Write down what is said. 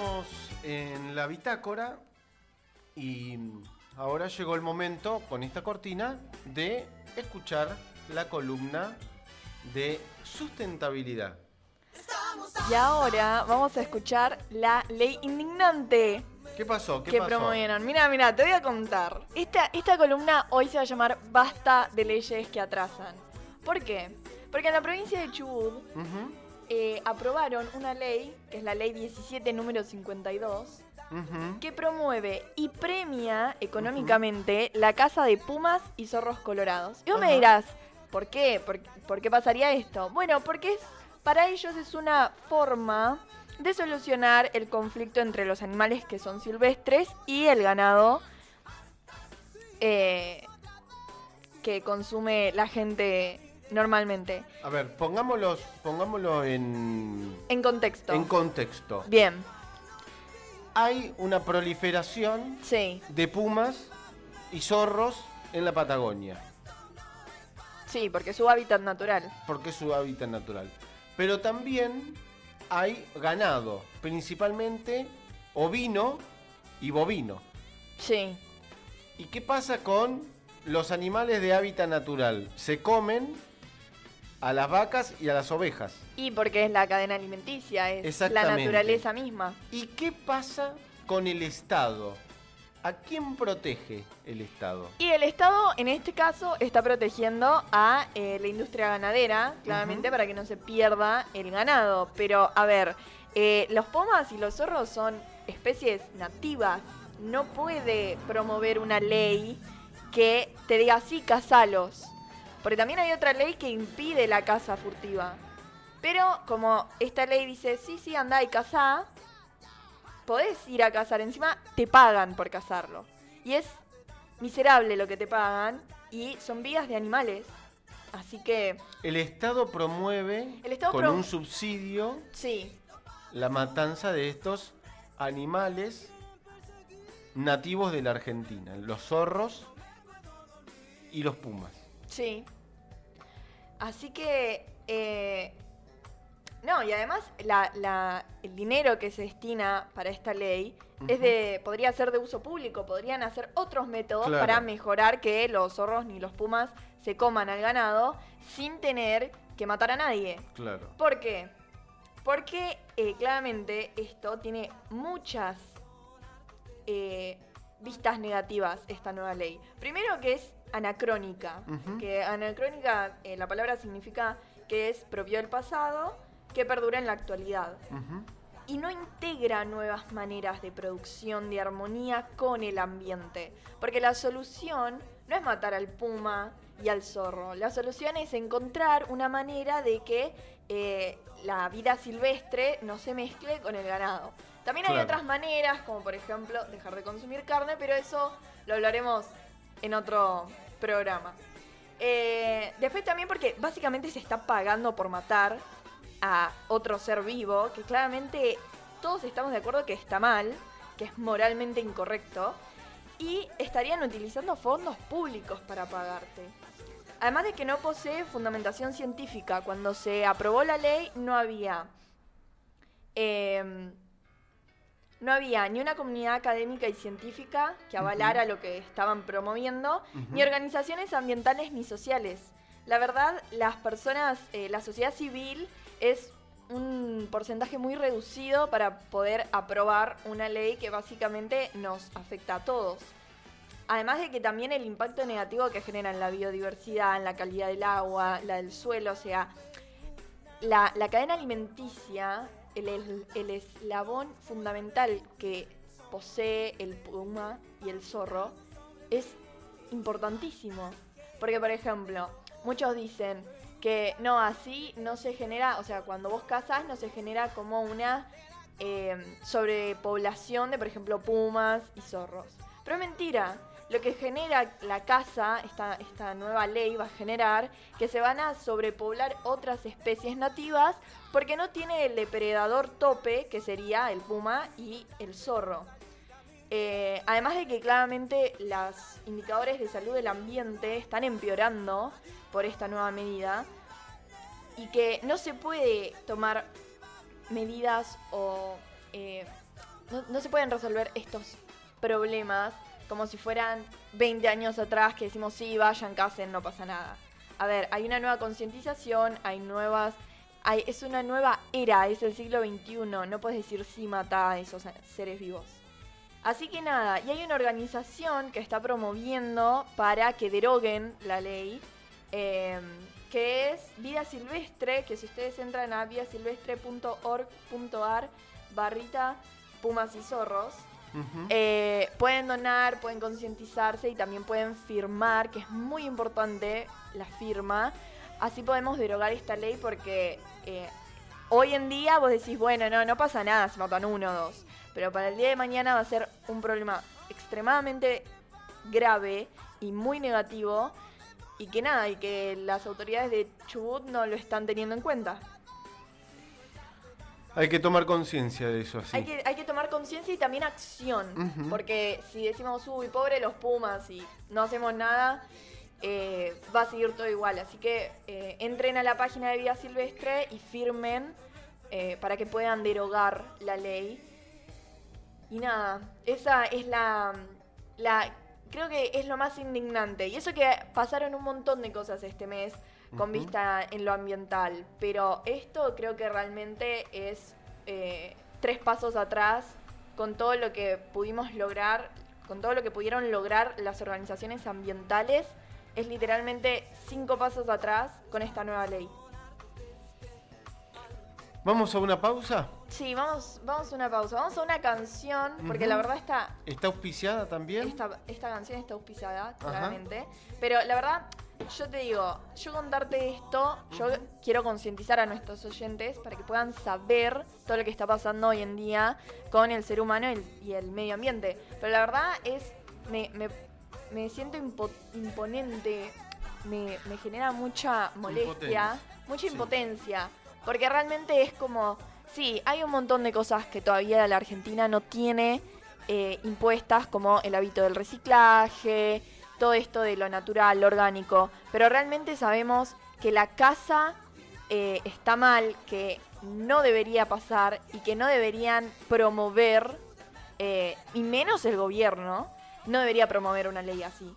estamos en la bitácora y ahora llegó el momento con esta cortina de escuchar la columna de sustentabilidad. Y ahora vamos a escuchar la ley indignante ¿Qué pasó? ¿Qué que pasó? promovieron. Mira, mira, te voy a contar. Esta, esta columna hoy se va a llamar Basta de leyes que atrasan. ¿Por qué? Porque en la provincia de Chubut eh, aprobaron una ley, que es la ley 17 número 52, ujú. que promueve y premia económicamente la caza de pumas y zorros colorados. Y vos me dirás, ¿por qué? ¿Por, por qué pasaría esto? Bueno, porque es, para ellos es una forma de solucionar el conflicto entre los animales que son silvestres y el ganado eh, que consume la gente normalmente. A ver, pongámoslo, pongámoslo en, En contexto. en contexto. Bien, Hay una proliferación sí, de pumas y zorros en la Patagonia, sí, porque es su hábitat natural. porque es su hábitat natural. Pero también hay ganado, principalmente ovino y bovino. Sí. ¿Y qué pasa con los animales de hábitat natural? Se comen a las vacas y a las ovejas. Y porque es la cadena alimenticia, es la naturaleza misma. ¿Y qué pasa con el Estado? ¿A quién protege el Estado? Y el Estado, en este caso, está protegiendo a eh, la industria ganadera, claramente, para que no se pierda el ganado. Pero, a ver, eh, los pomas y los zorros son especies nativas. No puede promover una ley que te diga, sí, cazalos. Porque también hay otra ley que impide la caza furtiva. Pero como esta ley dice, sí, sí, anda y cazá, podés ir a cazar. Encima te pagan por cazarlo. Y es miserable lo que te pagan y son vidas de animales. Así que, El Estado promueve El Estado con un subsidio sí, la matanza de estos animales nativos de la Argentina, los zorros y los pumas. Sí. Así que, eh, no, y además la- la- el dinero que se destina para esta ley es de, podría ser de uso público, podrían hacer otros métodos Claro. para mejorar que los zorros ni los pumas se coman al ganado sin tener que matar a nadie. Claro. ¿Por qué? Porque eh, claramente esto tiene muchas eh, vistas negativas, esta nueva ley. Primero que es anacrónica, que anacrónica, eh, la palabra significa que es propio del pasado, que perdura en la actualidad. Y no integra nuevas maneras de producción de armonía con el ambiente. Porque la solución no es matar al puma y al zorro. La solución es encontrar una manera de que eh, la vida silvestre no se mezcle con el ganado. También hay Claro. otras maneras, como por ejemplo dejar de consumir carne, pero eso lo hablaremos en otro programa. Eh, después también porque básicamente se está pagando por matar a otro ser vivo, que claramente todos estamos de acuerdo que está mal, que es moralmente incorrecto, y estarían utilizando fondos públicos para pagarte. Además de que no posee fundamentación científica, cuando se aprobó la ley no había... em, no había ni una comunidad académica y científica que avalara lo que estaban promoviendo, ni organizaciones ambientales ni sociales. La verdad, las personas, eh, la sociedad civil es un porcentaje muy reducido para poder aprobar una ley que básicamente nos afecta a todos. Además de que también el impacto negativo que genera en la biodiversidad, en la calidad del agua, la del suelo, o sea, la, cadena alimenticia, el, eslabón fundamental que posee el puma y el zorro, es importantísimo. Porque, por ejemplo, muchos dicen que no, así no se genera, o sea, cuando vos cazas no se genera como una eh, sobrepoblación de, por ejemplo, pumas y zorros. Pero es mentira. Lo que genera la caza, esta, esta nueva ley va a generar que se van a sobrepoblar otras especies nativas porque no tiene el depredador tope, que sería el puma y el zorro. Eh, además de que claramente los indicadores de salud del ambiente están empeorando por esta nueva medida y que no se puede tomar medidas o eh, no se pueden resolver estos problemas como si fueran 20 años atrás que decimos sí, vayan, casen, no pasa nada. A ver, hay una nueva concientización, hay nuevas... Hay, es una nueva era, es el siglo XXI, no puedes decir sí, mata a esos seres vivos. Así que nada, y hay una organización que está promoviendo para que deroguen la ley, eh, que es Vida Silvestre, que si ustedes entran a vidasilvestre.org.ar barrita Pumas y Zorros, Eh, pueden donar, pueden concientizarse y también pueden firmar, que es muy importante la firma. Así podemos derogar esta ley porque eh, hoy en día vos decís, bueno, no, no pasa nada, se matan uno o dos. Pero para el día de mañana va a ser un problema extremadamente grave y muy negativo. Y que nada, y que las autoridades de Chubut no lo están teniendo en cuenta. Hay que tomar conciencia de eso así. Hay, que, hay que tomar conciencia y también acción. Porque si decimos, uy, pobre los Pumas y no hacemos nada, eh, va a seguir todo igual. Así que eh, entren a la página de Vida Silvestre y firmen eh, para que puedan derogar la ley. Y nada, esa es la, la. Creo que es lo más indignante. Y eso que pasaron un montón de cosas este mes con vista en lo ambiental. Pero esto creo que realmente es eh, tres pasos atrás con todo lo que pudimos lograr, con todo lo que pudieron lograr las organizaciones ambientales. Es literalmente cinco pasos atrás con esta nueva ley. ¿Vamos a una pausa? Sí, vamos, vamos a una pausa. Vamos a una canción, porque la verdad está ¿Está auspiciada también? Esta, esta canción está auspiciada, claramente. Pero la verdad, yo te digo, yo contarte esto, yo quiero concientizar a nuestros oyentes para que puedan saber todo lo que está pasando hoy en día con el ser humano y el, medio ambiente. Pero la verdad es, me, me, me siento impo- imponente, me, me genera mucha molestia, Impotencia. mucha Sí. Porque realmente es como, sí, hay un montón de cosas que todavía la Argentina no tiene eh, impuestas, como el hábito del reciclaje, todo esto de lo natural, lo orgánico. Pero realmente sabemos que la casa eh, está mal, que no debería pasar y que no deberían promover, eh, y menos el gobierno, no debería promover una ley así.